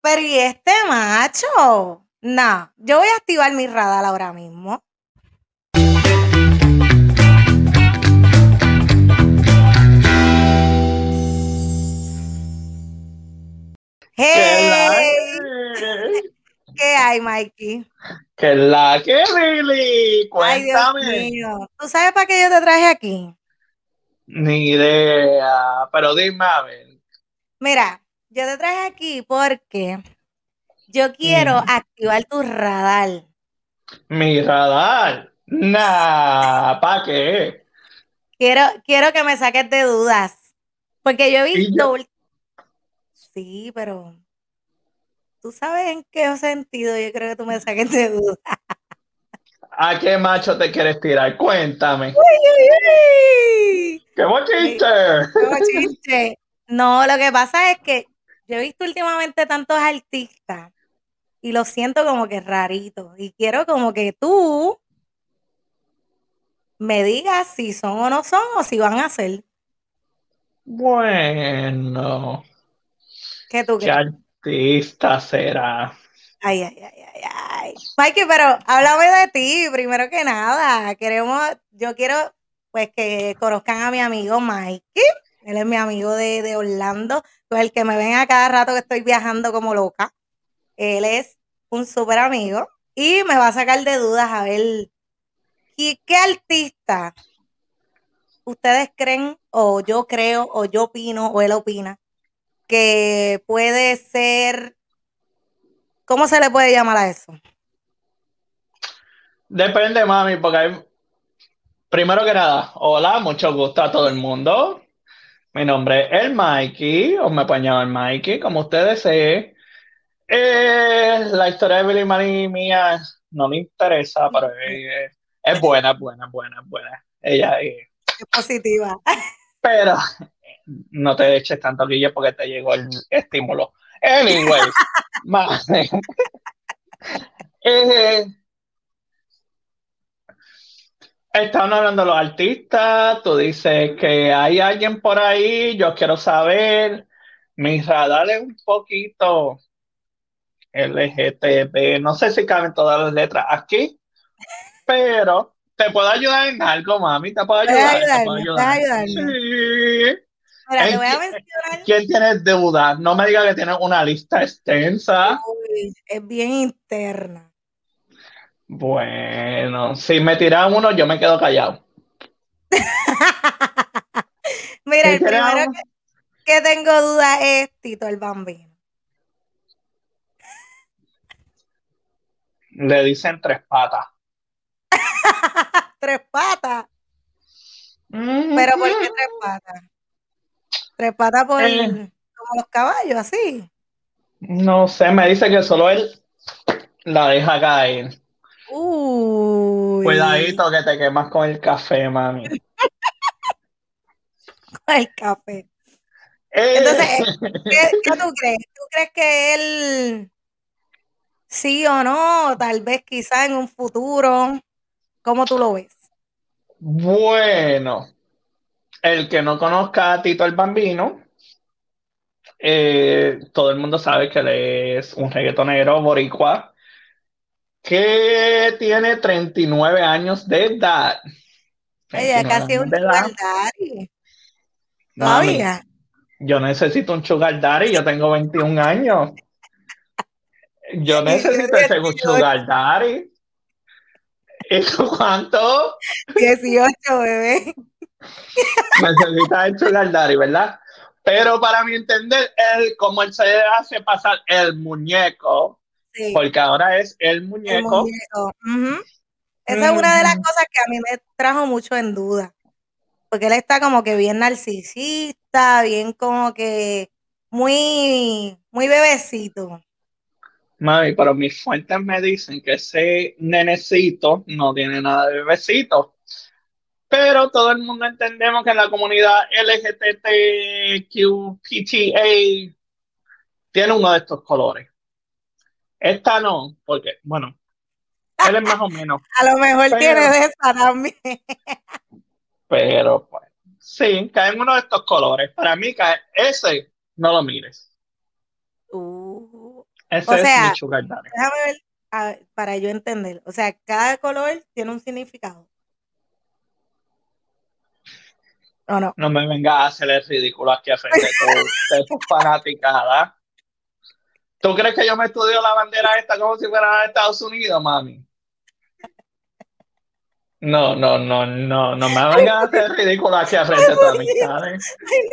Pero ¿y este macho? No, yo voy a activar mi radar ahora mismo. ¡Hey! ¿Qué hay, Mikey? ¿Qué la que, Lili? Cuéntame. Ay, Dios mío. ¿Tú sabes para qué yo te traje aquí? Ni idea, pero dime a ver. Mira, yo te traje aquí porque yo quiero Mm. activar tu radar. Mi radar. Nah, ¿para qué? Quiero, quiero que me saques de dudas. Porque yo he ¿Y visto. yo? Sí, pero. ¿Tú sabes en qué sentido yo creo que tú me saques de dudas? ¿A qué macho te quieres tirar? Cuéntame. ¡Uy, uy, uy! ¡Qué bochiste! ¡Qué! No, lo que pasa es que yo he visto últimamente tantos artistas y los siento como que raritos. Y quiero como que tú me digas si son o no son o si van a ser. Bueno, ¿Qué tú artista será? Ay, ay, ay, ay, ay. Mikey, pero háblame de ti, primero que nada. Queremos, yo quiero pues que conozcan a mi amigo Mikey. Él es mi amigo de, de Orlando, con el que me ven a cada rato que estoy viajando como loca. Él es un súper amigo y me va a sacar de dudas a ver ¿y qué artista ustedes creen, o yo creo, o yo opino, o él opina, que puede ser, ¿cómo se le puede llamar a eso? Depende, mami, porque hay... Primero que nada, hola, mucho gusto a todo el mundo. Mi nombre es el Mikey, o me pueden llamar Mikey, como ustedes deseen. Eh, la historia de Billy Manny mía no me interesa, pero es, es buena, buena, buena, buena. Ella es... Es positiva. Pero no te eches tanto guille porque te llegó el estímulo. Anyway, más. Estaban hablando los artistas, tú dices que hay alguien por ahí, yo quiero saber, mi radar es un poquito LGTB, no sé si caben todas las letras aquí, pero te puedo ayudar en algo, mami, te puedo ayudar, te puedo ayudar. ayudarme. Sí. Mira, te ¿En voy a mencionar. ¿Quién tiene deuda? No me diga que tiene una lista extensa. Uy, es bien interna. Bueno, si me tiran uno, yo me quedo callado. Mira, ¿Qué el primero que, que tengo duda es Tito el Bambino. Le dicen tres patas. Tres patas. Pero ¿por qué tres patas? Tres patas por como los caballos, así. No sé, me dice que solo él la deja caer. Uy. Cuidadito que te quemas con el café, mami. Con el café. Eh, Entonces, ¿Qué, qué tú crees? ¿Tú crees que él sí o no? Tal vez quizá en un futuro. ¿Cómo tú lo ves? bueno, el que no conozca a Tito el Bambino, eh, todo el mundo sabe que él es un reggaetonero boricua que tiene 39 años de edad. Ella 39 casi es un sugar daddy. Mami, Todavía. yo necesito un sugar daddy, yo tengo 21 años. Yo necesito ese 18. sugar daddy. ¿Y tú cuánto? 18, bebé. Necesitas el sugar daddy, ¿verdad? Pero para mi entender, él, como él se hace pasar el muñeco, Sí, porque ahora es el el muñeco. Esa es una de las cosas que a mí me trajo mucho en duda. Porque él está como que bien narcisista, bien como que muy, muy bebecito. mami, pero mis fuentes me dicen que ese nenecito no tiene nada de bebecito. Pero todo el mundo entendemos que en la comunidad LGBTQPTA tiene uno de estos colores. Esta no, porque, bueno, él es más o menos, A lo mejor Pero- tiene de esa también. pero pues, sí, cae en uno de estos colores. Para mí, cae ese, no lo mires. Uh, Ese O es sea, mi sugar daddy. Déjame ver a- para yo entender. O sea, cada color tiene un significado. ¿O no? No me vengas a hacer el ridículo aquí al frente de tu, de tu fanaticada. ¿Tú crees que yo me estudio la bandera esta como si fuera de Estados Unidos, mami? No, no, no, no, no me vengas a hacer el ridículo aquí al frente de amistades. Ay,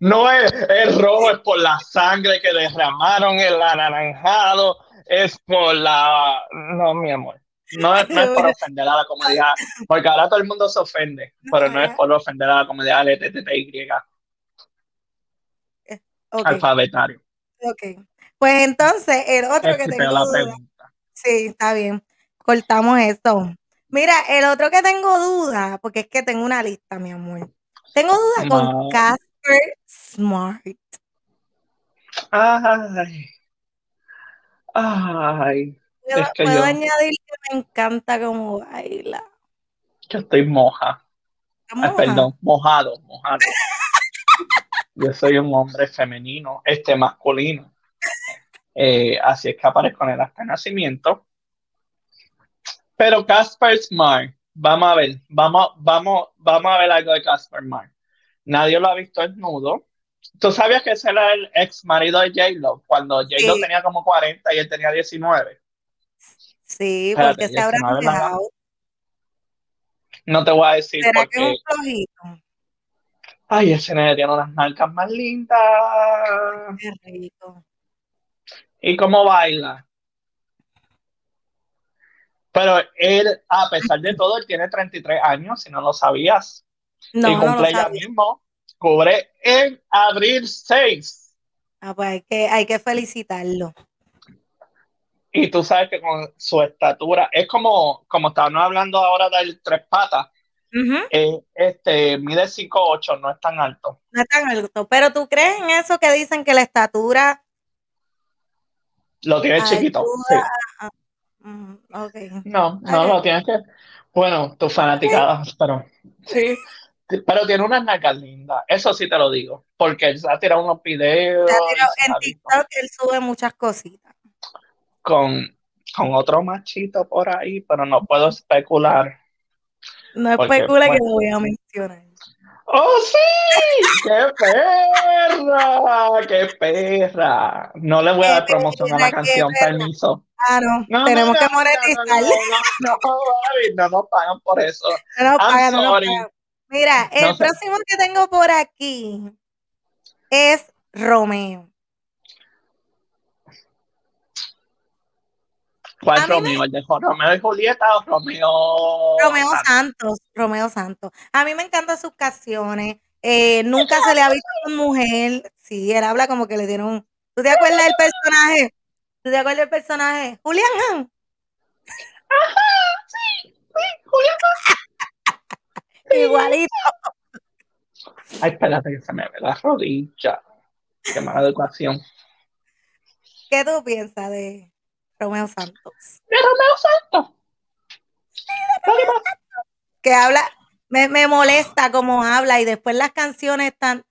no. Es, es rojo, es por la sangre que derramaron, el anaranjado, es por la... No, mi amor. No es, no es por ofender a la comunidad, porque ahora todo el mundo se ofende, pero no es por ofender a la comunidad LGTBY, Ok, alfabetario. ok. Pues entonces, el otro que Este, tengo la duda. Sí, está bien. Cortamos esto. Mira, el otro que tengo duda, porque es que tengo una lista, mi amor. Tengo duda con No. Casper Smart. Ay. Ay, ¿Puedo, Es que puedo yo- añadir que me encanta cómo baila? yo estoy moja. ¿Está Ay, perdón, mojado, mojado. Yo soy un hombre femenino, este masculino. Eh, así es que aparezco en el acta de nacimiento. Pero Casper Smart, vamos a ver, vamos, vamos, vamos a ver algo de Casper Smart. Nadie lo ha visto desnudo. ¿Tú sabías que ese era el ex marido de J-Lo? Cuando J-Lo Sí. tenía como 40 y él tenía 19. Sí, Espérate, porque se habrán 19 la- dejado. No te voy a decir ¿Será que es un flojito? Ay, ese nene tiene unas marcas más lindas. Qué rico. ¿Y cómo baila? Pero él, a pesar de todo, él tiene 33 años, si no lo sabías. No, y no lo cumple ya sabía. mismo. Cubre en abril 6. Ah, pues hay que, hay que felicitarlo. Y tú sabes que con su estatura, es como, como estábamos hablando ahora del tres patas, Ujú. eh, este, mide 5'8, no es tan alto. No es tan alto. Pero tú crees en eso que dicen que la estatura. Lo tiene Ayuda chiquito. Sí. No, no, lo tienes que. Bueno, tus fanaticadas, pero sí. Pero tiene unas nalgas lindas, eso sí te lo digo, porque él se ha tirado unos videos Se ha tirado- y se en ha visto TikTok él sube muchas cositas. con, con otro machito por ahí, pero no puedo especular. No Porque, especule que bueno. lo voy a mencionar. ¡Oh, sí! ¡Qué perra! ¡Qué perra! No le voy a dar promoción a la canción, permiso. Ah, no. Tenemos no, que monetizar. No, no, no, nos pagan por eso. No nos pagan, no pagan. Mira, el sé. próximo que tengo por aquí es Romeo. ¿Cuál A me- Romeo? ¿El de Romeo y Julieta o Romeo? Romeo Santos? Romeo Santos. A mí me encantan sus canciones. Eh, nunca se le ha visto con mujer. Sí, él habla como que le dieron. ¿Tú te acuerdas del personaje? ¿Tú te acuerdas del personaje? Julián Han. Igualito. Ay, espérate que se me ve la rodilla. Qué mala educación. ¿Qué tú piensas de Romeo Santos? ¿De Romeo Santos? Que pasa- Que habla, me, me molesta cómo habla y después las canciones están.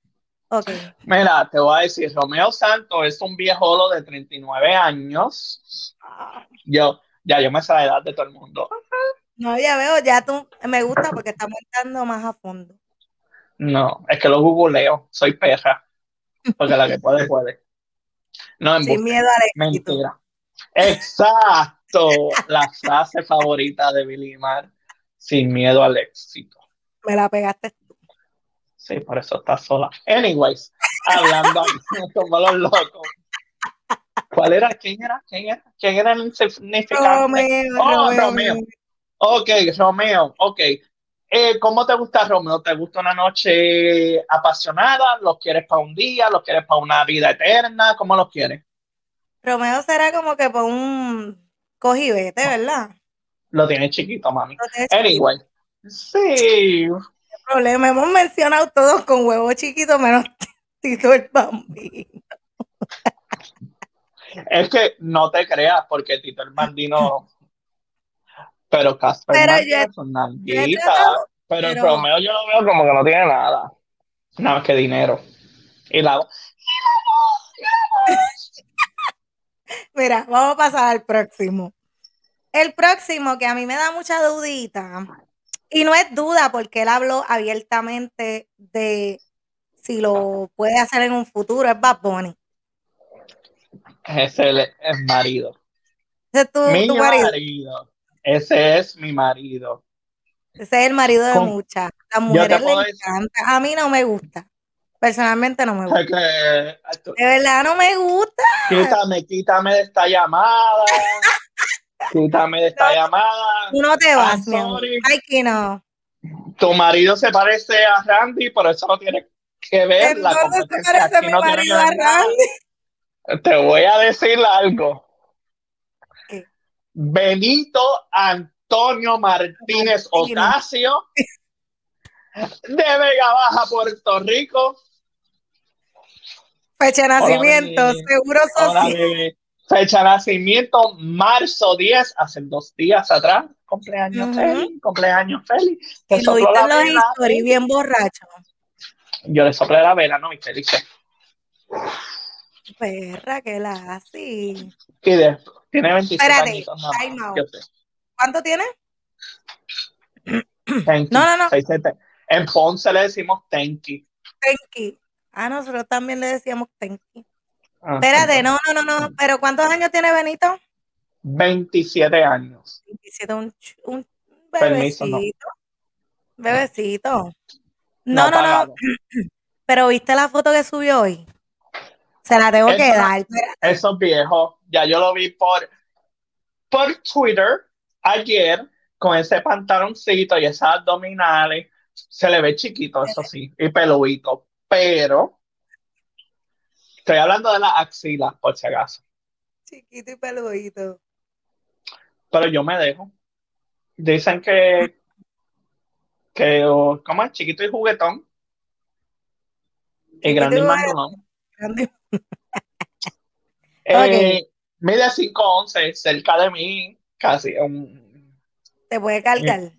Ok. Mira, te voy a decir, Romeo Santos es un viejolo de 39 años. Yo, ya yo me sé la edad de todo el mundo. No, ya veo, ya tú, me gusta porque estamos entrando más a fondo. No, es que lo googleo, soy perra. Porque la que puede, puede. No, Sin miedo al éxito. Mentira. Exacto. La frase favorita de Billy Mar. Sin miedo al éxito. Me la pegaste. Sí, por eso está sola. Anyways, hablando como los locos. ¿Cuál era? ¿Quién era? ¿Quién era? ¿Quién era el insignificante? Romeo, Oh. Romeo. Ok, Romeo, ok. Eh, ¿Cómo te gusta Romeo? ¿Te gusta una noche apasionada? ¿Los quieres para un día? ¿Los quieres para una vida eterna? ¿Cómo los quieres? Romeo será como que por un cojibete, ¿verdad? Lo tienes chiquito, mami. No tiene chiquito Anyway, sí. problema. Hemos mencionado todos con huevo chiquito, menos Tito el Bambino. Es que no te creas, porque Tito el Bandino. Pero Casper Pero yo yo tratado, Pero, pero- Romeo yo lo veo como que no tiene nada. Nada más que dinero. Y la. Mira, vamos a pasar al próximo. El próximo que a mí me da mucha dudita, y no es duda porque él habló abiertamente de si lo puede hacer en un futuro, es Bad Bunny. Es el, el marido. Ese es tu, mi tu marido. marido. Ese es mi marido. Ese es el marido de Con- muchas. Las mujeres le. A mí no me gusta. Personalmente no me gusta. Es que, De verdad no me gusta. quítame, quítame de esta llamada. Quítame de esta No. llamada. Tú no te vas, mi amor. sorry. Ay, que no. Tu marido se parece a Randy, pero eso no tiene que ver. La se parece mi no marido a. Randy. Te voy a decir algo. ¿Qué? Benito Antonio Martínez. Ocasio de Vega Baja, Puerto Rico. Fecha de nacimiento, bebé. seguro Hola, social. bebé. Fecha de nacimiento, marzo 10, hace dos días atrás. Cumpleaños Ujú. feliz, cumpleaños feliz. Te Y lo viste la en los bien borracho. Yo le soplé la vela, ¿no? ¿Viste? Dice. Perra, que la hace. Y de, tiene 27 Espérate, añitos sé. ¿Cuánto tiene? Tenki, No, no, no. seis, siete. En Ponce le decimos Tenki. Tenki. Ah, nosotros también le decíamos Tenki. Ah, Espérate, no, no, no, no. Pero ¿cuántos años tiene Benito? 27 años. 27, un, un Permiso, no. bebecito. Bebecito. No No, no. Pero ¿viste la foto que subió hoy? Se la tengo que dar. Eso es viejo. Ya yo lo vi por, por Twitter ayer con ese pantaloncito y esas abdominales. Se le ve chiquito, eso sí, y peludito. Pero estoy hablando de las axilas, por si acaso. Chiquito y peludito. Pero yo me dejo. Dicen que, que oh, ¿cómo es? Chiquito y juguetón. Y grande y mandulón. Grande. Eh, mide 5'11", cerca de mí, casi. un- Te puede cargar.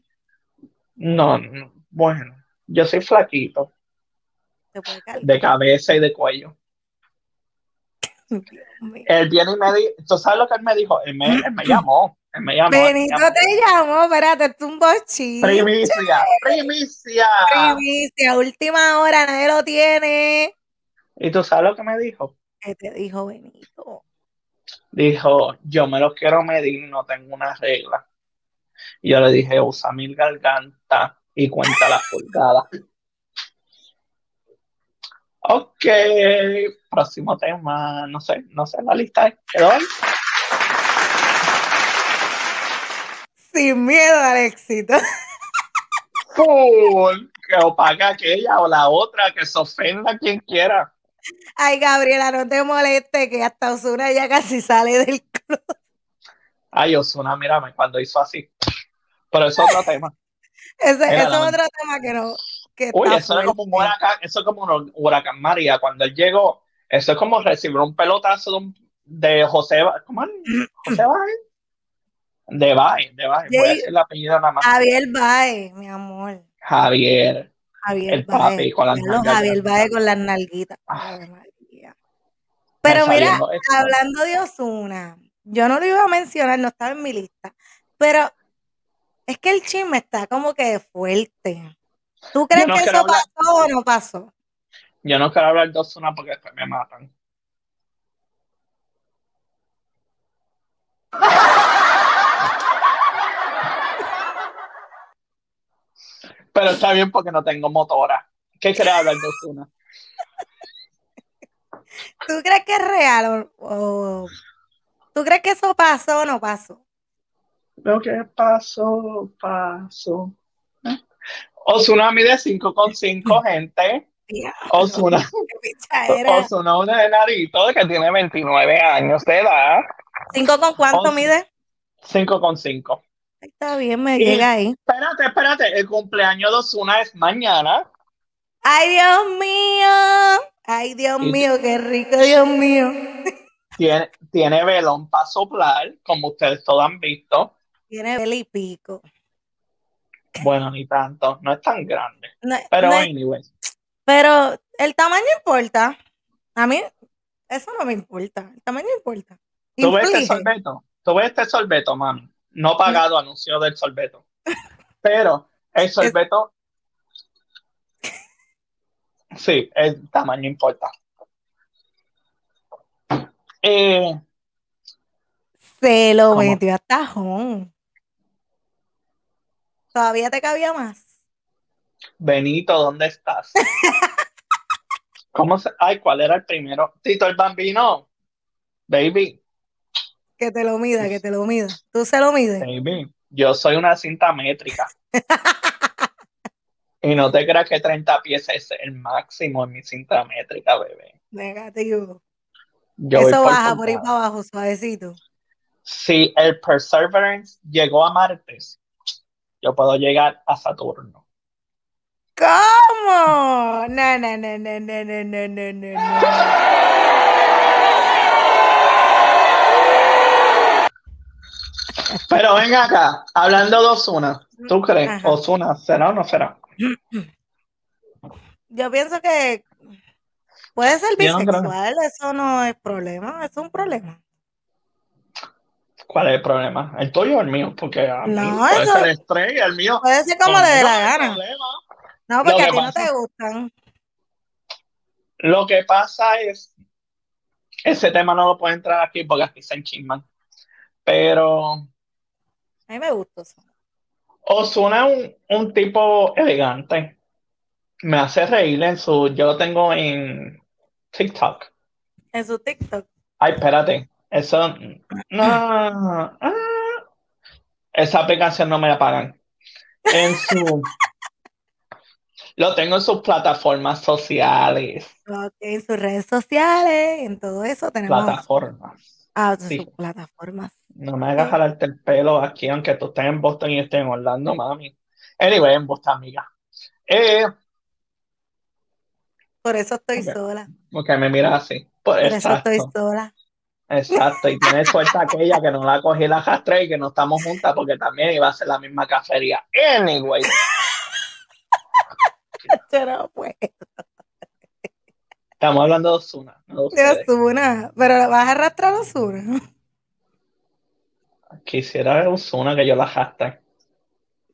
no, no, bueno, yo soy flaquito, Puede de cabeza y de cuello. Él viene y me dijo, ¿tú sabes lo que él me dijo? Él me, él me llamó, él me llamó. él me Benito llamó. te llamó, espérate, es un bochín. Primicia, primicia. Primicia, última hora, nadie lo tiene. ¿Y tú sabes lo que me dijo? ¿Qué te dijo Benito? Dijo, yo me lo quiero medir, no tengo una regla. Y yo le dije, usa mi garganta y cuenta las pulgadas. Ok, próximo tema, no sé, no sé, la lista quedó ahí. Sin miedo al éxito. Full, que o paga aquella o la otra, que se ofenda quien quiera. Ay, Gabriela, no te moleste que hasta Osuna ya casi sale del club. Ay, Osuna, mírame cuando hizo así. Pero es otro tema. Ese, ese es otro tema que no. Que Uy, eso era como un fuerte. huracán, eso es como un huracán María. Cuando él llegó, eso es como recibir un pelotazo de, un- de José, ¿cómo es? José Baez. De Baez, de Baez. Voy a decir el apellido nada más. Javier Baez, mi amor. Javier. Javier El papi Baez. con las nalgas Javier. Baez con las nalguitas. Ah. Pero mira, esto. hablando de Osuna, yo no lo iba a mencionar, no estaba en mi lista, pero es que el chisme está como que fuerte. ¿Tú crees no que eso hablar- pasó o no pasó? Yo no quiero hablar de Osuna porque después me matan. Pero está bien porque no tengo motora. ¿Qué quieres hablar de Osuna? ¿Tú crees que es real o, o- tú crees que eso pasó o no pasó? Lo que pasó, pasó. Osuna mide 5,5 gente. Osuna. Osuna un enanito que tiene 29 años de edad. ¿Cinco con cuánto Once. mide? 5,5. Está bien, me Y- llega ahí. Espérate, espérate. El cumpleaños de Osuna es mañana. Ay, Dios mío. Ay, Dios Y- mío, qué rico, Dios mío. Tiene, tiene velón para soplar, como ustedes todos han visto. Tiene y pico. Bueno, ni tanto. No es tan grande. No- Pero no- anyway. pero el tamaño importa. A mí, eso no me importa. El tamaño importa. Tú ves este sorbeto, tú ves este sorbeto, mami. No pagado anuncio del sorbeto. Pero el sorbeto. Sí, el tamaño importa. Eh, Se lo ¿Cómo? metió a tajón. ¿Todavía te cabía más? Benito, ¿dónde estás? ¿Cómo se.? Ay, ¿cuál era el primero? Tito el Bambino. Baby, Que te lo mida, que te lo mida. ¿Tú se lo mides? baby. Yo soy una cinta métrica. Y no te creas que 30 pies es el máximo en mi cinta métrica, bebé. Negativo. Yo Eso por baja por ahí pulgada. para abajo, suavecito. Si el Perseverance llegó a Marte, yo puedo llegar a Saturno. ¿Cómo? No, no, no, no, no, no, no, no, no, no. Pero ven acá, hablando de Osuna, ¿tú crees? Ajá. ¿Osuna será o no será? Yo pienso que puede ser no bisexual, eso no es problema, es un problema. ¿Cuál es el problema? ¿El tuyo o el mío? Porque a mí No, puede eso- ser estrés y el mío. Puede ser como le dé la gana. problema. No, porque a ti no te gustan. Lo que pasa es, ese tema no lo puede entrar aquí porque aquí se enchisman. Pero A mí me gusta eso. Ozuna es un, un tipo elegante. Me hace reír en su. Yo lo tengo en TikTok. En su TikTok. Ay, espérate. Eso. No. ah, esa aplicación no me la pagan. En su. Lo tengo en sus plataformas sociales. En sus redes sociales, en todo eso tenemos. Plataformas. Ah, Sí. sus plataformas. No me hagas jalarte el pelo aquí, aunque tú estés en Boston y estés en Orlando, mami. Anyway, en Boston, amiga. Eh, Por eso estoy sola. porque me miras así. Por eso estoy sola. Exacto. Y tienes suerte aquella que no la cogí la arrastré y que no estamos juntas porque también iba a ser la misma cacería. Anyway, Yo no puedo. estamos hablando de Ozuna, no de. Ozuna. Pero la vas a arrastrar a Ozuna. Quisiera ver Ozuna que yo la arrastre.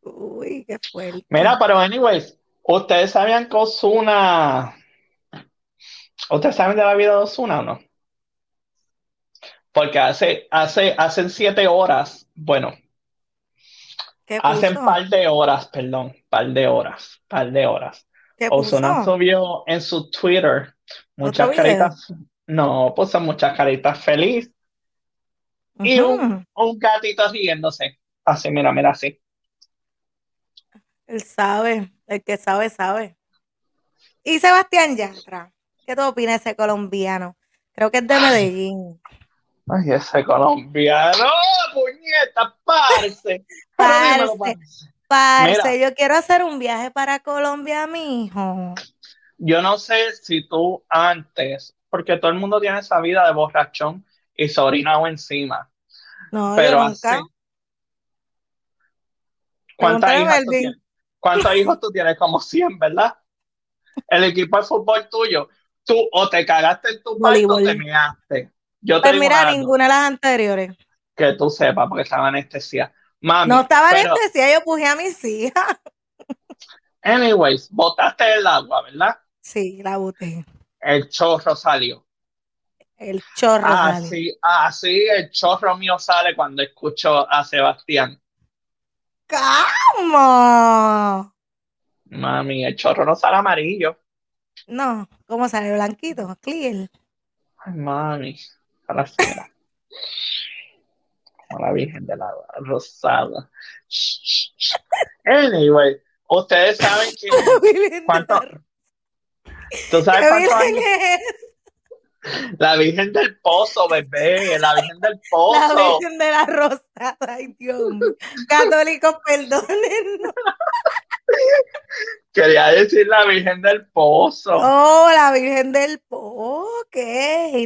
Uy, qué fuerte. Mira, pero anyways, ¿ustedes sabían que Ozuna... ¿Ustedes saben de la vida de Ozuna o no? Porque hace, hace, hacen siete horas, bueno, ¿Qué hacen par de horas, perdón, par de horas, par de horas. ¿Qué Ozuna puso? subió en su Twitter muchas caritas, no, puso muchas caritas feliz y un, un gatito riéndose. Así, mira, mira, así. Él sabe. El que sabe, sabe. Y Sebastián Yatra. ¿Qué tú opinas de ese colombiano? Creo que es de Medellín. Ay, ese colombiano, puñeta, parce. Pero dímelo, Parce. parce. Parce, Mira. yo quiero hacer un viaje para Colombia, mijo. Yo no sé si tú antes, porque todo el mundo tiene esa vida de borrachón y se orina o encima, No, pero yo. ¿Cuántos hijos tú tienes? Como 100, ¿verdad? El equipo de fútbol tuyo, tú o te cagaste en tu parto o te measte. Yo Pues mira, algo, ninguna de las anteriores. que tú sepas, porque estaba anestesia. Mami, No estaba pero, anestesia, yo puse a mis hijas. anyways, botaste el agua, ¿verdad? Sí, la boté. El chorro salió. El chorro Ah, sale. Así, así el chorro mío sale cuando escucho a Sebastián. ¿Cómo? Mami, el chorro no sale amarillo. No, ¿cómo sale? Blanquito, clear. Ay, mami, ahora sí, mira. Como la Virgen de la Rosada. Anyway, ustedes saben que cuánto, la- tú sabes ¿Qué cuántos virgen años, la Virgen del Pozo, bebé, la Virgen del La Pozo. Virgen de la Rosada. Ay, Dios. Católicos, perdónennos. Quería decir la Virgen del Pozo. Oh, la Virgen del Pozo. Ok,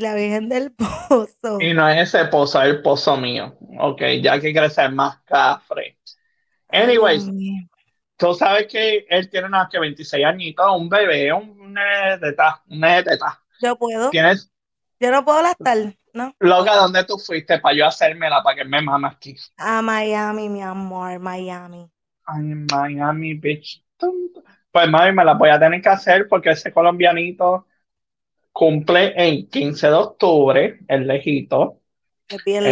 la Virgen del Pozo. Y no es ese pozo, es el pozo mío. Ok, ya que ser más cafre. Ay, Anyways, tú sabes que él tiene unos que 26 añitos, un bebé, un nene de teta, un nene de teta. Yo puedo. Tienes, Yo no puedo lactar. ¿no? Loca, ¿dónde tú fuiste para yo hacérmela para que me mame aquí? A Miami, mi amor, Miami. Ay, Miami, bitch. Pues mami, me la voy a tener que hacer porque ese colombianito cumple el 15 de octubre, el lejito. Es bien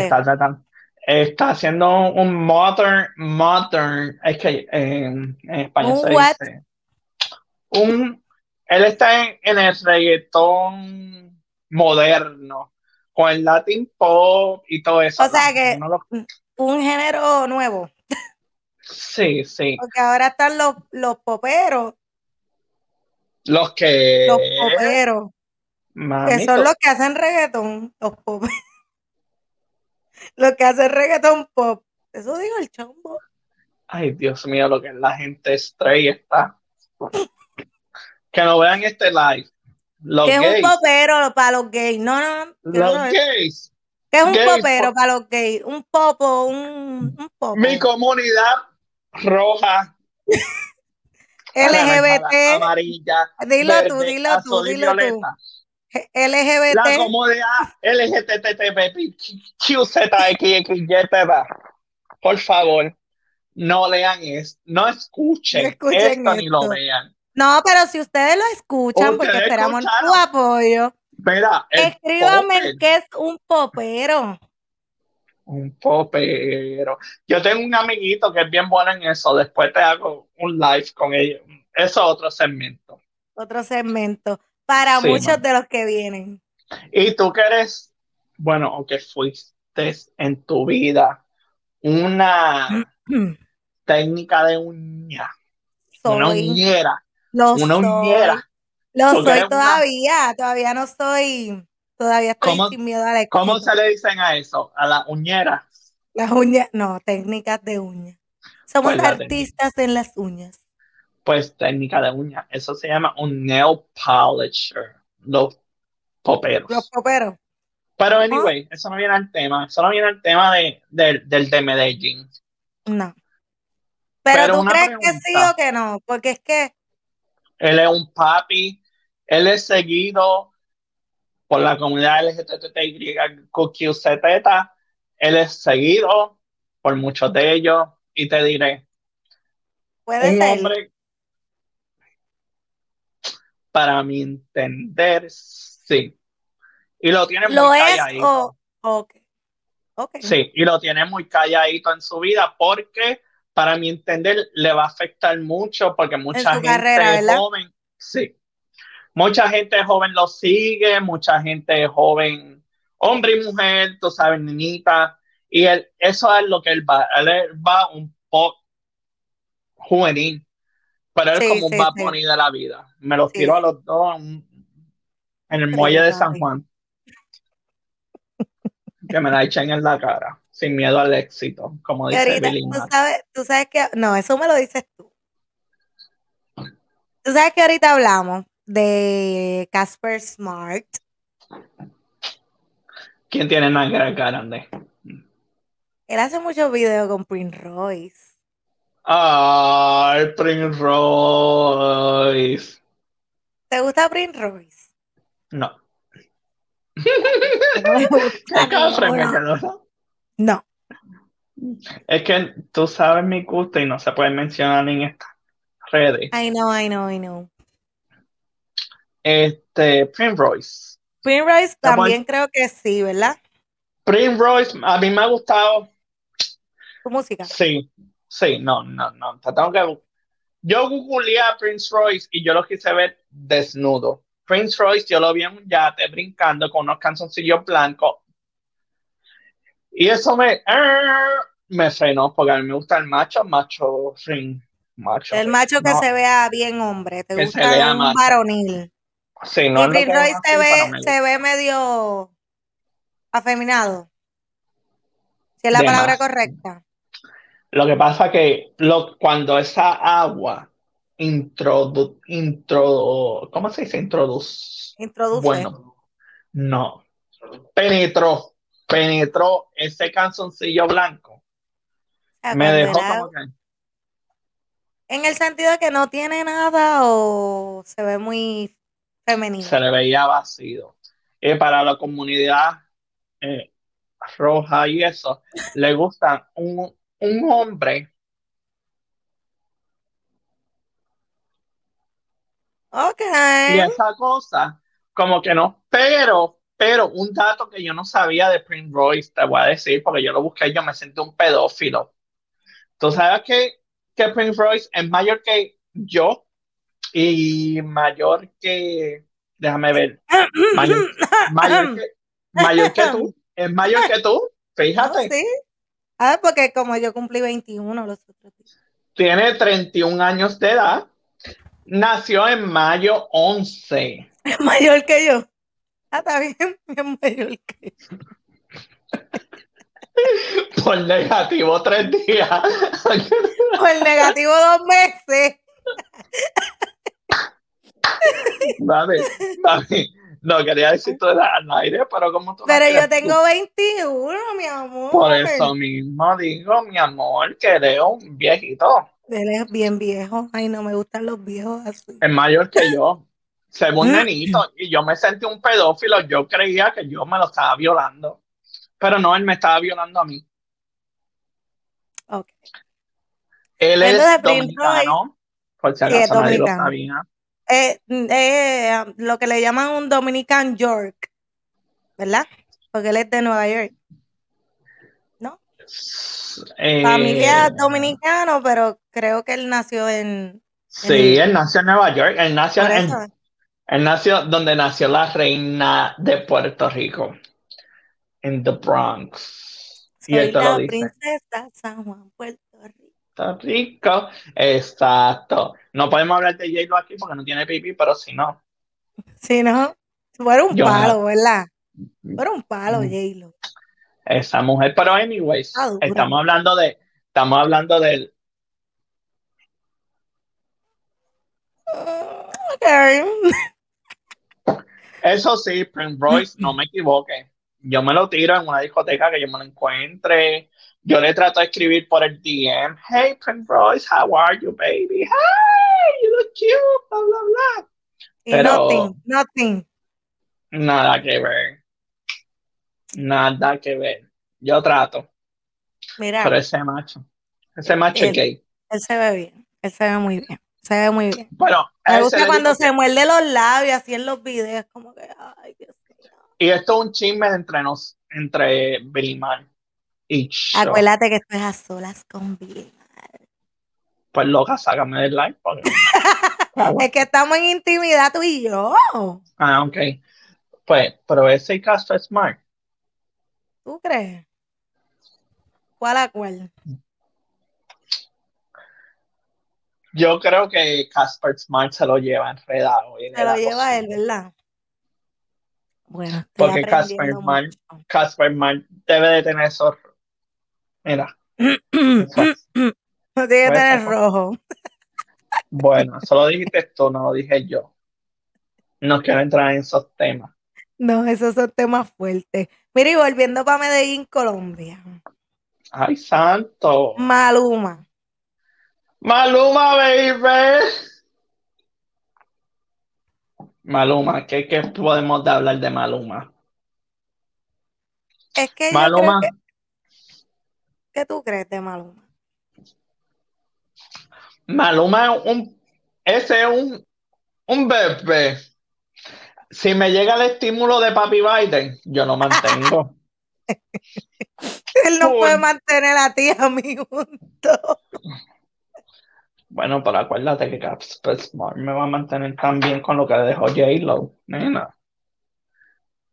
Está, haciendo un modern, modern, es que en, en español ¿Un se what? dice. Un, él está en, en el reggaetón moderno, con el Latin pop y todo eso. O sea que- No lo- Un género nuevo. Sí, sí. Porque ahora están los, los poperos. Los que. Los poperos. Que son los que hacen reggaetón. Los poperos. los que hacen reggaetón pop. Eso dijo el chombo. Ay, Dios mío, lo que es la gente stray está. Que no vean este live. Los Que es un popero para los gays. No, no, no. que Los no es. gays. ¿Qué es un gays, popero po- para los gays? Un popo, un, un popo. Mi comunidad roja, LGBT. amarilla, Dilo tú, verde, dilo tú, azul y dilo tú. violeta. La LGBT. comunidad LGTB, por favor, no lean esto, no escuchen, No escuchen esto, ni lo esto. vean. No, pero si ustedes lo escuchan, porque Ustedes esperamos escucharon. tu apoyo, Mira, popper, qué es un popero. Un popero. Yo tengo un amiguito que es bien bueno en eso. Después te hago un live con ellos. Eso es otro segmento. Otro segmento para Sí, muchos de los que vienen. Y tú que eres, bueno, o que fuiste en tu vida una técnica de uña, una Soy, uñera, lo una soy, uñera. lo soy una- todavía, todavía no soy, todavía estoy ¿Cómo- sin miedo al ¿Cómo éxito. se le dicen a eso? A la uñera. Las uñas, no, técnicas de uñas. Somos Pues la artistas en las uñas. Pues técnica de uña. Eso se llama un nail polisher. Los poperos. Los poperos. Pero anyway, eso no viene al tema. Eso no viene al tema de, del- del de Medellín. No. Pero, Pero tú crees que sí o que no, porque es que Él es un papi. Él es seguido por la comunidad LGTBIQZ. Él es seguido por muchos de ellos. Y te diré, puede un ser. hombre, para mi entender, sí. Y lo tiene Lo muy es calladito. o. Ok. Ok. Sí, y lo tiene muy calladito en su vida porque, para mi entender, le va a afectar mucho porque mucha gente carrera, joven, sí, mucha gente joven lo sigue, mucha gente joven, hombre y mujer, tú sabes, niñita, y él, eso es lo que él va, él va un poco juvenil, pero él Sí, es como un sí, Bad sí. Bunny de la vida. Me los Sí, tiró a sí. los dos en, en el muelle de San. Juan. Que me la echen en la cara, sin miedo al éxito, como dice ahorita, tú sabes, tú sabes que, no, eso me lo dices tú. Tú sabes que ahorita hablamos de Casper Smart. ¿Quién tiene nalga grande? Él hace muchos videos con Prince Royce. Ay, Prince Royce. ¿Te gusta Prince Royce? No. No me gusta. No. Es que tú sabes mi gusto y no se puede mencionar en estas redes. I know, I know, I know. Este, Prince Royce. Prince Royce La también creo que sí, ¿verdad? Prince Royce, a mí me ha gustado. Su música. Sí, sí, no, no, no. Te tengo que. Yo googleé a Prince Royce y yo lo quise ver desnudo. Prince Royce, yo lo vi en un yate brincando con unos canzoncillos blancos. Y eso me, me frenó, porque a mí me gusta el macho, macho ring. Macho El macho que No, se vea bien hombre. Te Que se gusta vea un macho. varonil. Sí, no y es lo Prince que Royce es se ve, se ve medio afeminado. Si es la De palabra más. correcta. Lo que pasa que lo, cuando esa agua introdu, intro, ¿cómo se dice? Introduce. Introduce. Bueno, no. Penetró, penetró ese canzoncillo blanco. Me dejó como que. En el sentido de que no tiene nada o se ve muy femenino. se le veía vacío. Y para la comunidad eh, roja y eso, le gusta un, un hombre. Ok. Y esa cosa, como que no, pero, pero un dato que yo no sabía de Prince Royce, te voy a decir, porque yo lo busqué y yo me sentí un pedófilo. Tú sabes que, que Prince Royce es mayor que yo y mayor que, déjame ver, mayor, mayor que, mayor que tú, es mayor que tú, fíjate. No, sí. Ah, porque como yo cumplí 21 los otros días. Tiene 31 años de edad. Nació en mayo 11. Es mayor que yo. Ah, está bien, es mayor que yo. Por negativo tres días. Por negativo dos meses. Vale, vale. No quería decir todo al aire, pero como tú. no Pero yo tengo 21, mi amor. Por eso mismo digo, mi amor, que eres un viejito. Él es bien viejo. Ay, no me gustan los viejos así. Es mayor que yo. Se ve un Mm. nenito. Y yo me sentí un pedófilo. Yo creía que yo me lo estaba violando. Pero no, él me estaba violando a mí. Ok. Él es dominicano. Por si acaso nadie lo sabía. Eh, eh, lo que le llaman un Dominican York, ¿verdad? Porque él es de Nueva York. ¿No? Eh, Familia dominicano, pero creo que él nació en. Sí, él nació en Nueva York. Él nació, en, él nació donde nació la reina de Puerto Rico. En the Bronx. Y Soy él te lo la dice. princesa San Juan, Puerto Rico. Puerto Rico. Exacto. No podemos hablar de J-Lo aquí porque no tiene pipí, pero si no. Si no, fuera un Yo palo, ¿verdad? Fuera un palo, Mm. J-Lo. Esa mujer, pero anyways, Está estamos hablando de, estamos hablando del, Mm, Ok. eso sí, Prince Royce, no me equivoque. Yo me lo tiro en una discoteca que yo me lo encuentre. Yo le trato de escribir por el DM. Hey, Prince Royce, how are you, baby? Hey, you look cute, bla, bla, bla. Pero- nothing, nothing. Nada que ver. Nada que ver. Yo trato, Mira, pero ese macho, ese macho es gay. él se ve bien. Él se ve muy bien. Se ve muy bien. Bueno, Me gusta cuando se muerde los labios así en los videos, como que, ay, Dios mío. Y esto es un chisme entre nos, entre Vilmar Acuérdate que esto es a solas con Bill. Pues loca, sácame del porque- Es que estamos en intimidad tú y yo. ah, ok. Pues, pero ese caso es smart. ¿Tú crees? ¿Cuál a cuál? Yo creo que Casper Smart se lo lleva enredado. Se lo lleva él, ¿verdad? Bueno, Porque Casper Smart-. Casper Smart debe de tener esos. Mira, No tiene que Pues, tener rojo. bueno, eso lo dijiste tú, no lo dije yo. No quiero entrar en esos temas. No, esos son temas fuertes. Mira, y volviendo para Medellín, Colombia. Ay, santo. Maluma. Maluma, baby. Maluma, ¿qué, qué podemos de hablar de Maluma? Es que yo Maluma, creo que, ¿qué tú crees de Maluma? Maluma es un, ese es un, un bebé. Si me llega el estímulo de Papi Biden, yo lo mantengo. Él no puede mantener a ti a mí. Bueno, pero acuérdate que Casper Smart me va a mantener tan bien con lo que dejó J-Lo, nena.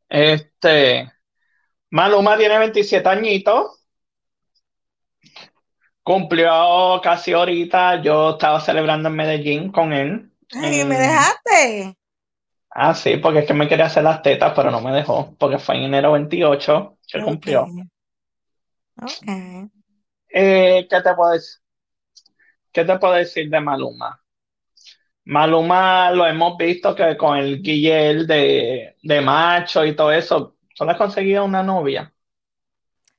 Este, Maluma tiene 27 añitos. Cumplió casi ahorita. Yo estaba celebrando en Medellín con él. Ay, me dejaste. Ah, sí, porque es que me quería hacer las tetas, pero no me dejó, porque fue en enero 28 que cumplió. Ok. Ok. Eh, ¿qué te puedo decir? ¿Qué te puedo decir de Maluma? Maluma lo hemos visto que con el Guillel de, de macho y todo eso, solo has conseguido una novia.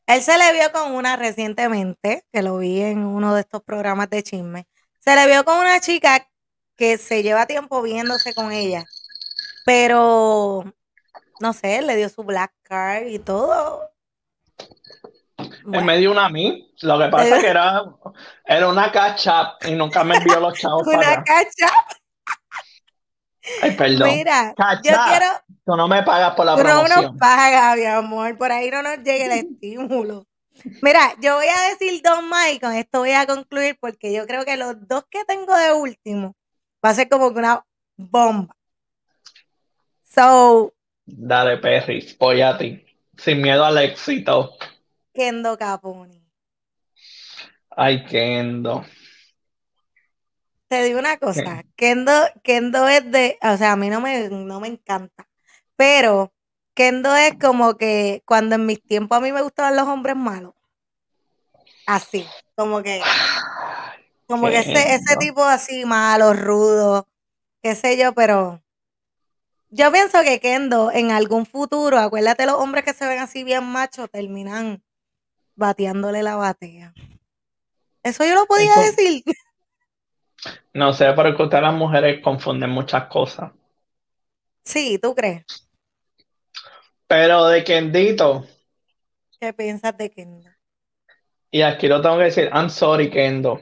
Él se le vio con una recientemente, que lo vi en uno de estos programas de chisme. Se le vio con una chica que se lleva tiempo viéndose con ella, pero no sé, le dio su black card y todo. Él me dio una a mí. Lo que pasa es que era, era una catch up y nunca me envió los chavos Una para catch up. Ay, perdón. Mira, yo quiero, Tú no me pagas por la tú no promoción. nos paga, mi amor, por ahí no nos llega el estímulo. Mira, yo voy a decir Don Mike, con esto voy a concluir porque yo creo que los dos que tengo de último va a ser como que una bomba. So, Dale, Perry, voy a ti. Sin miedo al éxito. Kendo Caponi. Ay, Kendo. Te digo una cosa, Kendo, Kendo es de, o sea, a mí no me, no me encanta, pero Kendo es como que cuando en mis tiempos a mí me gustaban los hombres malos. Así, como que, como que ese, ese tipo así malo, rudo, qué sé yo, pero yo pienso que Kendo en algún futuro, acuérdate los hombres que se ven así bien machos, terminan bateándole la batea. Eso yo lo podía decir. No sé, pero es que ustedes las mujeres confunden muchas cosas. Sí, ¿tú crees? Pero de Kendito, ¿Qué piensas de Kendo? y aquí lo tengo que decir, I'm sorry, Kendo.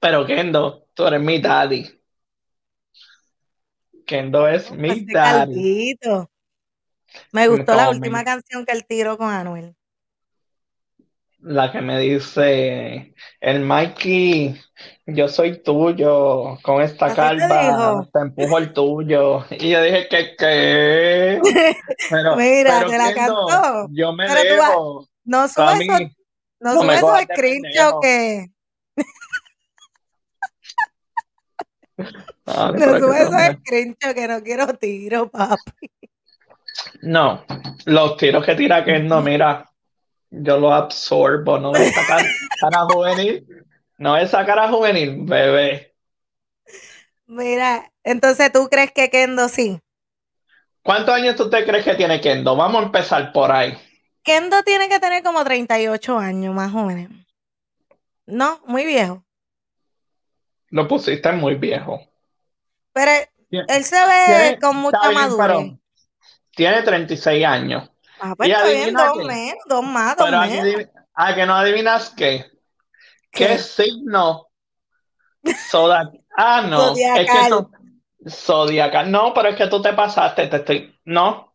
Pero Kendo, tú eres mi daddy. Kendo es mi daddy. caldito. Me gustó la última canción que él tiró con Anuel. La que me dice, el Mikey, yo soy tuyo, con esta ¿Así te calva te empujo el tuyo. Y yo dije, ¿qué qué? Pero, Mira, pero te la cantó. yo me Pero tú vas-. No Para sube mí, esos, no no esos screenshots que, no pero es que sube tú esos screenshots que no quiero tiro, papi. No, los tiros que tira Kendo, mira, yo los absorbo, no es esa cara, cara juvenil, no es esa cara juvenil, bebé. Mira, entonces tú crees que Kendo sí. ¿Cuántos años tú te crees que tiene Kendo? Vamos a empezar por ahí. Kendo tiene que tener como 38 años, más o menos. No, muy viejo. Lo pusiste muy viejo. Pero él se ve con mucha madurez. tiene 36 años. Ah, pues está bien, dos menos, dos más, dos Pero menos. a que no adivinas qué. ¿Qué ¿Qué? signo? Soda. Ah, no. Es que tú. Zodiacal. No, pero es que tú te pasaste. Te estoy. No.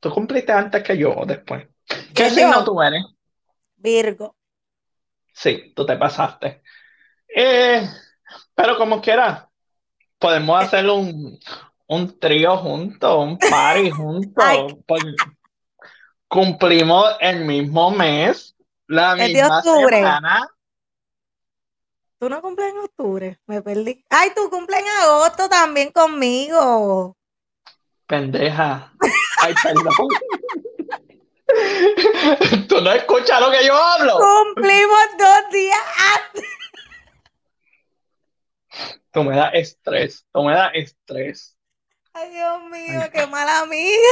Tú cumpliste antes que yo o después. ¿Qué ¿Quién signo yo? tú eres? Virgo. Sí, tú te pasaste. Eh, pero como quiera, podemos hacer un, un trío juntos, un party juntos. Cumplimos el mismo mes, la de misma octubre. semana. Tú no cumples en octubre, me perdí. Ay, tú cumples en agosto también conmigo. Pendeja. Ay, perdón. ¿Tú no escuchas lo que yo hablo? Cumplimos dos días antes. Tú me das estrés, tú me das estrés. Ay, Dios mío, Ay. qué mala amiga.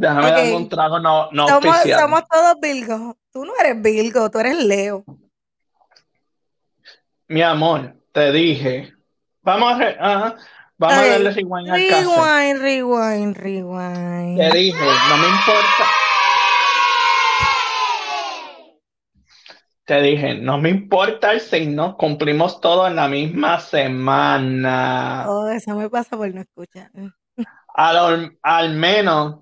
Déjame Ok. darme un trago no, no Somos, auspiciado. somos todos Virgo. Tú no eres Virgo, tú eres Leo. Mi amor, te dije. Vamos a, re- ajá, vamos a darle rewind al cassette. Rewind, rewind, rewind. Te dije, no me importa. Te dije, no me importa el signo, cumplimos todo en la misma semana. Oh, eso me pasa por no escuchar. Al, al menos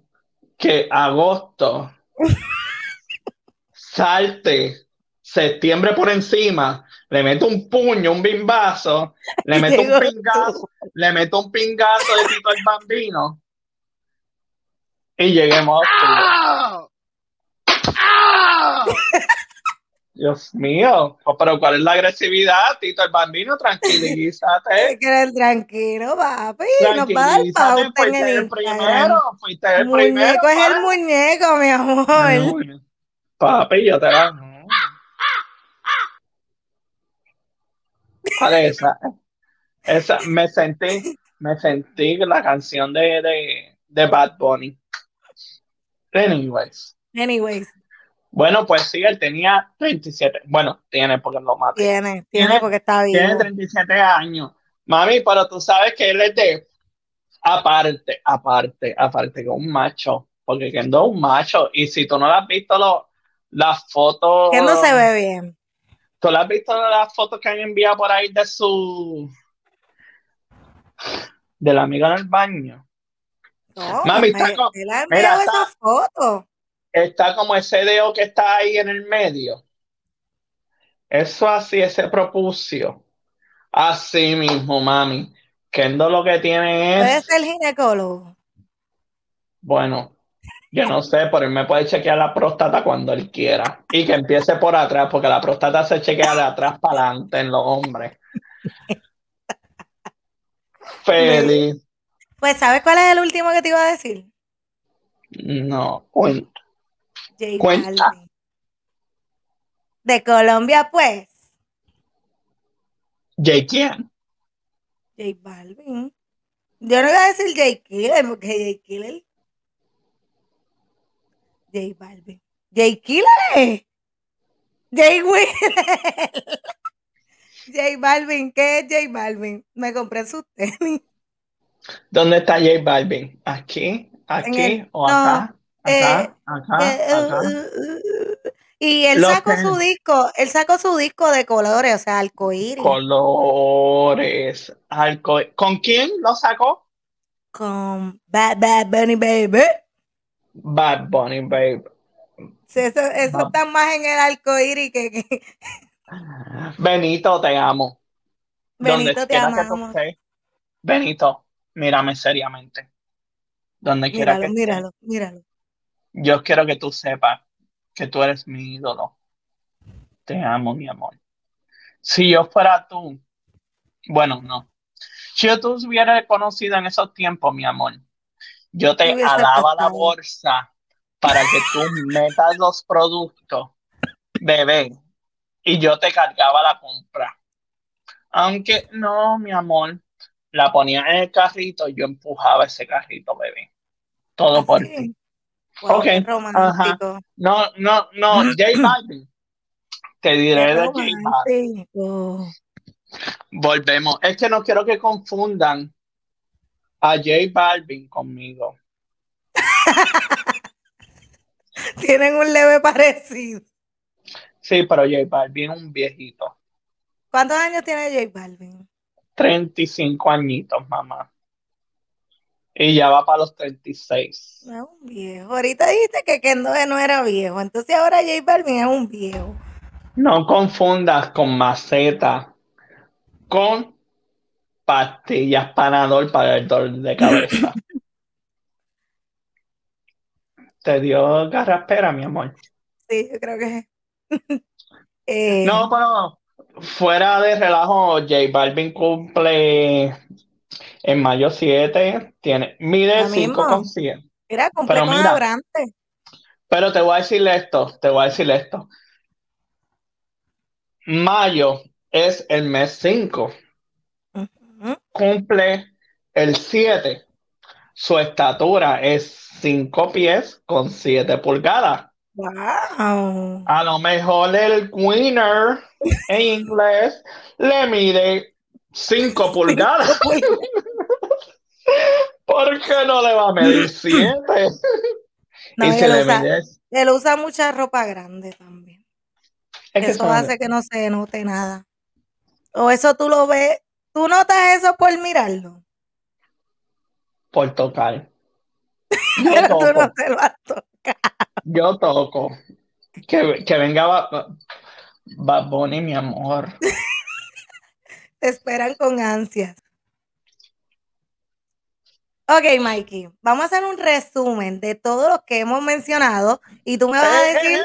que agosto salte septiembre por encima, le meto un puño, un bimbazo, le meto un pingazo, le meto un pingazo de Tito el Bambino. Y lleguemos a octubre. Dios mío, oh, pero ¿cuál es la agresividad, Tito el Bambino? Tranquilízate. Tranquilo, papi. Nos va a dar pauta en fuiste el el Instagram. primero, fuiste el primero. Muñeco es el muñeco, mi amor. No, Papi, yo te la. no. ¿Cuál es esa? Esa, me sentí, me sentí la canción de, de, de Bad Bunny. Anyways. Anyways, Bueno, pues sí, él tenía 37. Bueno, tiene porque lo maté. tiene, tiene Tiene- porque está Tiene vivo. 37 años. Mami, pero tú sabes que él es de aparte, aparte, aparte que un macho, porque Kendo es un macho, y si tú no has visto lo, las fotos... Que no se ve bien. ¿Tú le has visto las fotos que han enviado por ahí de su... de la amiga en el baño? No, Mami, me- está co- él ha mira, enviado está- esa foto. Está como ese dedo que está ahí en el medio. Eso así, ese propucio. Así mismo, mami. Kendo lo que tiene Puede es... ser ginecólogo. Bueno, yo no sé, pero él me puede chequear la próstata cuando él quiera. Y que empiece por atrás, porque la próstata se chequea de atrás para adelante en los hombres. Feliz. Pues, ¿sabes cuál es el último que te iba a decir? No, cuenta. J. Balvin. De Colombia, pues. ¿Jay quién? J Balvin. Yo no iba a decir J Killer, porque J Killer. J Balvin. J Killer. J Wheeler. J Balvin, ¿qué es J Balvin? Me compré sus tenis. ¿Dónde está J Balvin? ¿Aquí? ¿Aquí? el- ¿O acá? ¿Acá? eh, ¿Acá? Eh, uh. Y él Los sacó su disco, él sacó su disco de colores, o sea, arcoíris, Colores. Alco- ¿Con quién lo sacó? con Bad Bad Bunny Baby. Bad Bunny, babe. Sí, Eso, eso está más en el arcoíris que, que Benito, te amo. Benito Donde te que estés. Benito, mírame seriamente. Donde quiera que Míralo, estés. míralo, míralo. Yo quiero que tú sepas que tú eres mi ídolo. Te amo, mi amor. Si yo fuera tú, bueno, no. Si yo te hubiera conocido en esos tiempos, mi amor, yo te alaba la bolsa para que tú metas los productos, bebé, y yo te cargaba la compra. Aunque no, mi amor, la ponía en el carrito y yo empujaba ese carrito, bebé. Todo por ti. Wow, Ok, qué romántico. No, no, no, J Balvin. Te diré de J Balvin. Volvemos. Es que no quiero que confundan a J Balvin conmigo. Tienen un leve parecido. Sí, pero J Balvin es un viejito. ¿Cuántos años tiene J Balvin? 35 añitos, mamá. Y ya va para los 36. No es un viejo. Ahorita dijiste que Kendo no era viejo. Entonces ahora J Balvin es un viejo. No confundas con maceta con pastillas panadol para el dolor de cabeza. ¿Te dio garraspera, mi amor? Sí, yo creo que. Eh, No, pero fuera de relajo, J Balvin cumple en mayo 7, tiene, mide Lo mismo. 5,100. Mira, cumple pero te voy a decirle esto, te voy a decirle esto. Mayo es el mes 5, Ujú. cumple el 7. Su estatura es 5 pies con 7 pulgadas. Wow. A lo mejor el winner en inglés le mide 5 pulgadas. ¿Por qué no le va a medir 7? No, y y si él le usa, mide. él usa mucha ropa grande también. Es que Eso hace que no se note nada. O eso tú lo ves. ¿Tú notas eso por mirarlo? por tocar. Yo Pero tú toco, no te lo has tocado. yo toco. Que, que venga Ba- Bad Bunny, mi amor. Te esperan con ansias. Ok, Mikey, vamos a hacer un resumen de todo lo que hemos mencionado y tú me vas a Eh, decir,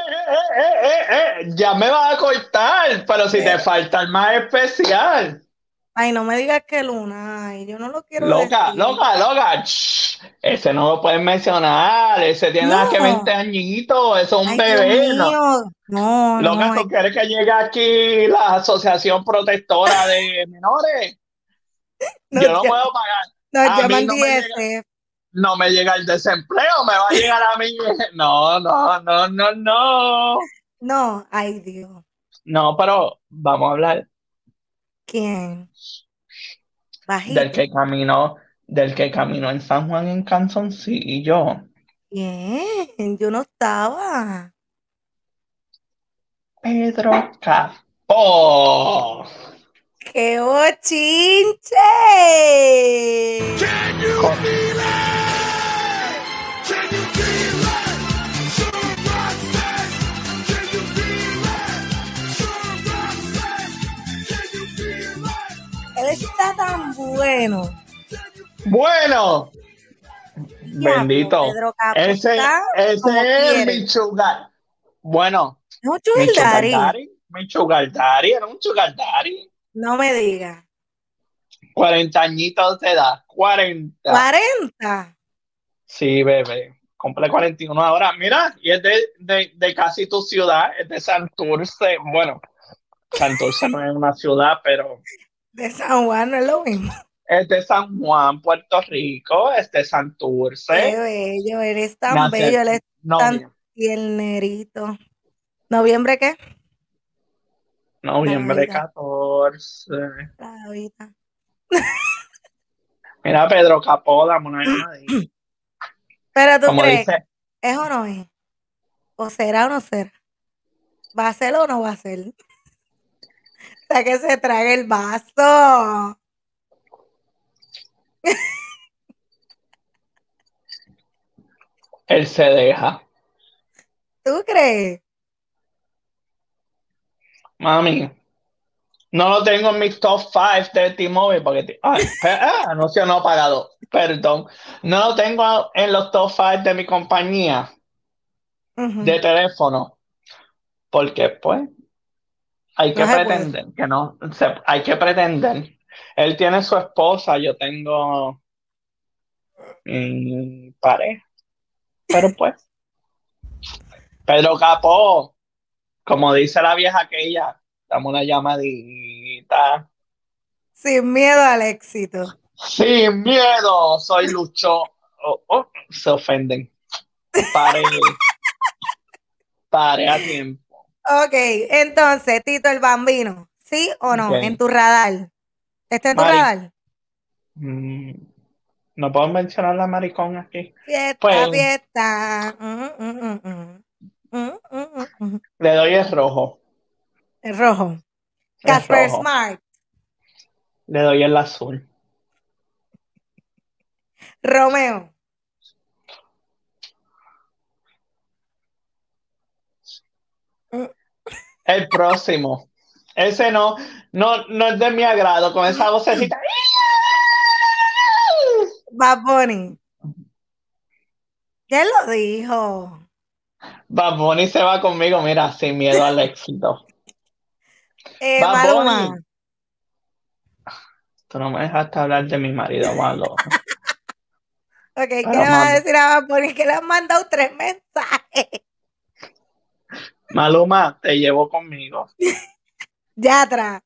eh, eh, Ya me vas a cortar, pero si te falta el más especial. ay, no me digas que Luna, ay, yo no lo quiero Loca, decir. loca, loca. Shh. Ese no lo puedes mencionar. Ese tiene No. más que 20 añitos. Eso es un Ay, bebé. Dios ¿no? No, Loca, no, ¿tú quieres que llegue aquí la Asociación Protectora de Menores? Yo no puedo pagar. Nos a mí llaman no me llega. No me llega el desempleo, me va a llegar a mí. No, no, no, no, no. No, ay Dios. No, pero vamos a hablar ¿Quién? Bajito. del que caminó, del que caminó en San Juan en Canzoncillo. Bien, yo no estaba. Pedro Capó. ¡Qué bochinche! Él está tan bueno. Bueno, Ya, bendito. Pedro Ese, ese es mi sugar. Bueno, No, mi sugar daddy. Mi sugar daddy era un sugar daddy. No me digas. 40 añitos de edad. 40. 40. Sí, bebé. Cumple 41 ahora. Mira, y es de, de, de casi tu ciudad, es de Santurce. Bueno, Santurce no es una ciudad, pero De San Juan no es lo mismo. es de San Juan, Puerto Rico, es de Qué Santurce. bello, eres tan Nace- bello, él es tan tiernerito. ¿Noviembre qué? Noviembre Navidad. 14. La vida. Mira, Pedro Capó, dame una llamadita. Pero tú Como crees, dice, ¿es o no es? ¿O será o no será? ¿Va a ser o no va a ser? O sea, que se trague el vaso. él se deja. ¿Tú crees? Mami, no lo tengo en mis top 5 de T-Mobile porque... Ay, ah, anuncio no pagado. Perdón. No lo tengo en los top 5 de mi compañía de teléfono. Porque, pues, hay que No pretender que no... se- hay que pretender. Él tiene su esposa, yo tengo mi pareja. Pero, pues... Pedro Capó, como dice la vieja aquella, dame una llamadita. Sin miedo al éxito. Sin miedo, soy Lucho. Oh, oh, se ofenden. Pare. Pare a tiempo. Ok, entonces, Tito el Bambino, ¿sí o no? En tu radar. ¿Está en tu Mari. radar? Mm, no puedo mencionar la maricón aquí. Fiesta, Pues- fiesta. Mm, mm, mm, mm. Mm. Le doy el rojo. El rojo. Casper. Smart. Le doy el azul. Romeo. El próximo. Ese no, no, no es de mi agrado con esa vocecita. Bad Bunny. ¿Quién lo dijo? Bad Bunny se va conmigo, mira, sin miedo al éxito. Eh, Bad Maluma. Bunny. Tú no me dejaste hablar de mi marido malo. Ok, ¿qué le vas a decir a Bad Bunny? Que le han mandado tres mensajes. Maluma, te llevo conmigo. Yatra.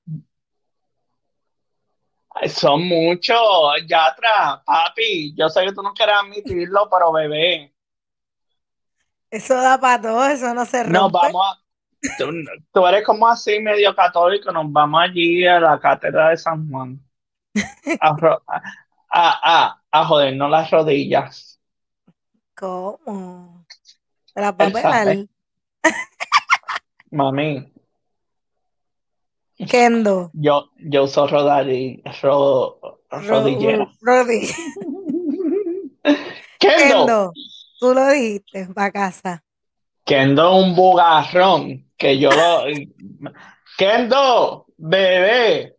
Ay, son muchos, Yatra, papi. Yo sé que tú no quieres admitirlo, pero bebé, Eso da para todo, eso no se rompe. nos vamos a. Tú, tú eres como así medio católico, nos vamos allí a la cátedra de San Juan. A, a, a, a, jodernos las rodillas. ¿Cómo? ¿Te las va a pegar? Mami, Kendo. yo, yo uso rodari- ro, rodilleras. Ro- Rodi. Kendo, Kendo. Tú lo dijiste, para casa. Kendo un bugarrón, que yo lo... Kendo, bebé,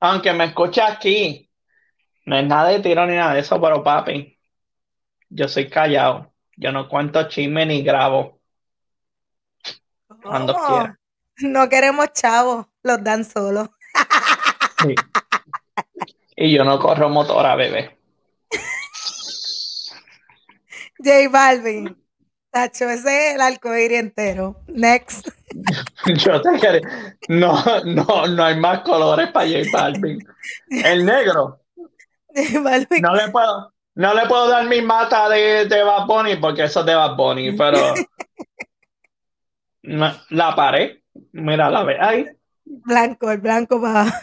aunque me escuche aquí, no es nada de tiro ni nada de eso, pero papi, yo soy callado, yo no cuento chisme ni grabo, cuando ¿Cómo? quiera. No queremos chavos, los dan solos. Sí. Y yo no corro motora, bebé. J Balvin. Tacho, ese es el arcoíris entero. Next. Yo te quiero. No, no, no hay más colores para J Balvin. El negro. J Balvin. No le puedo, no le puedo dar mi mata de, de Bad Bunny porque eso es de Bad Bunny, pero no, la pared, mira, la ve ahí. Blanco, el blanco para.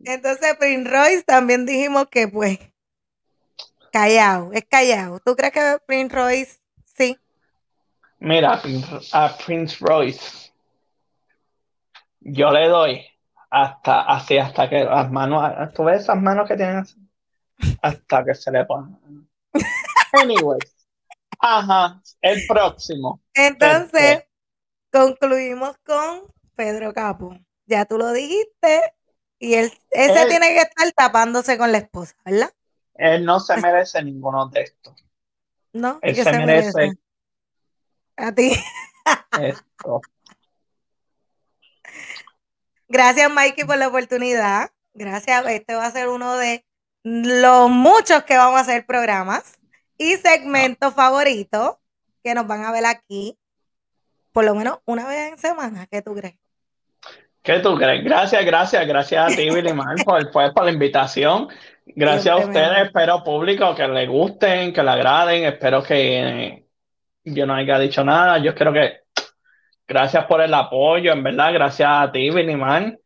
Entonces, Prince Royce también dijimos que pues callado, es callado. ¿Tú crees que Prince Royce sí? Mira, a Prince Royce, yo le doy hasta así, hasta que las manos, ¿tú ves esas manos que tienen así? Hasta que se le pongan. Anyways, ajá, el próximo. Entonces, concluimos con Pedro Capo. Ya tú lo dijiste, y él, ese tiene que estar tapándose con la esposa, ¿verdad? Él no se merece ninguno de estos. No, él se, merece, A ti. esto. Gracias, Mikey, por la oportunidad. Gracias. Este va a ser uno de los muchos que vamos a hacer programas y segmentos favoritos que nos van a ver aquí, por lo menos una vez en semana. ¿Qué tú crees? ¿Qué tú crees? Gracias, gracias, gracias a ti, Billy por, pues, por la invitación. Gracias a ustedes, espero público que les gusten, que le agraden, espero que yo no haya dicho nada. Yo creo que gracias por el apoyo, en verdad, gracias a ti, Billy Man.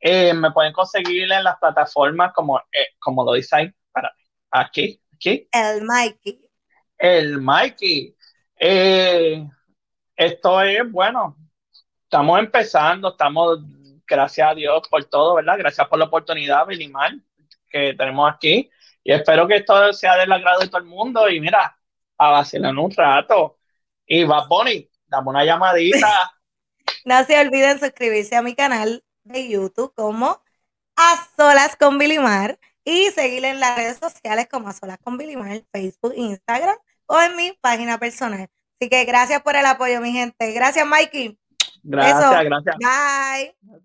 Eh, me pueden conseguir en las plataformas como, eh, como lo dice ahí, para, aquí, aquí. El Mikey. El Mikey. Eh, esto es, bueno, estamos empezando, estamos, gracias a Dios por todo, ¿verdad? Gracias por la oportunidad, Billy Man que tenemos aquí. Y espero que esto sea del agrado de todo el mundo. Y mira, a vacilar un rato. Y va, Bonnie, dame una llamadita. no se olviden suscribirse a mi canal de YouTube como A Solas con Bilimar y seguirle en las redes sociales como A Solas con Bilimar, Facebook, Instagram o en mi página personal. Así que gracias por el apoyo, mi gente. Gracias, Mikey. Gracias, gracias. Bye.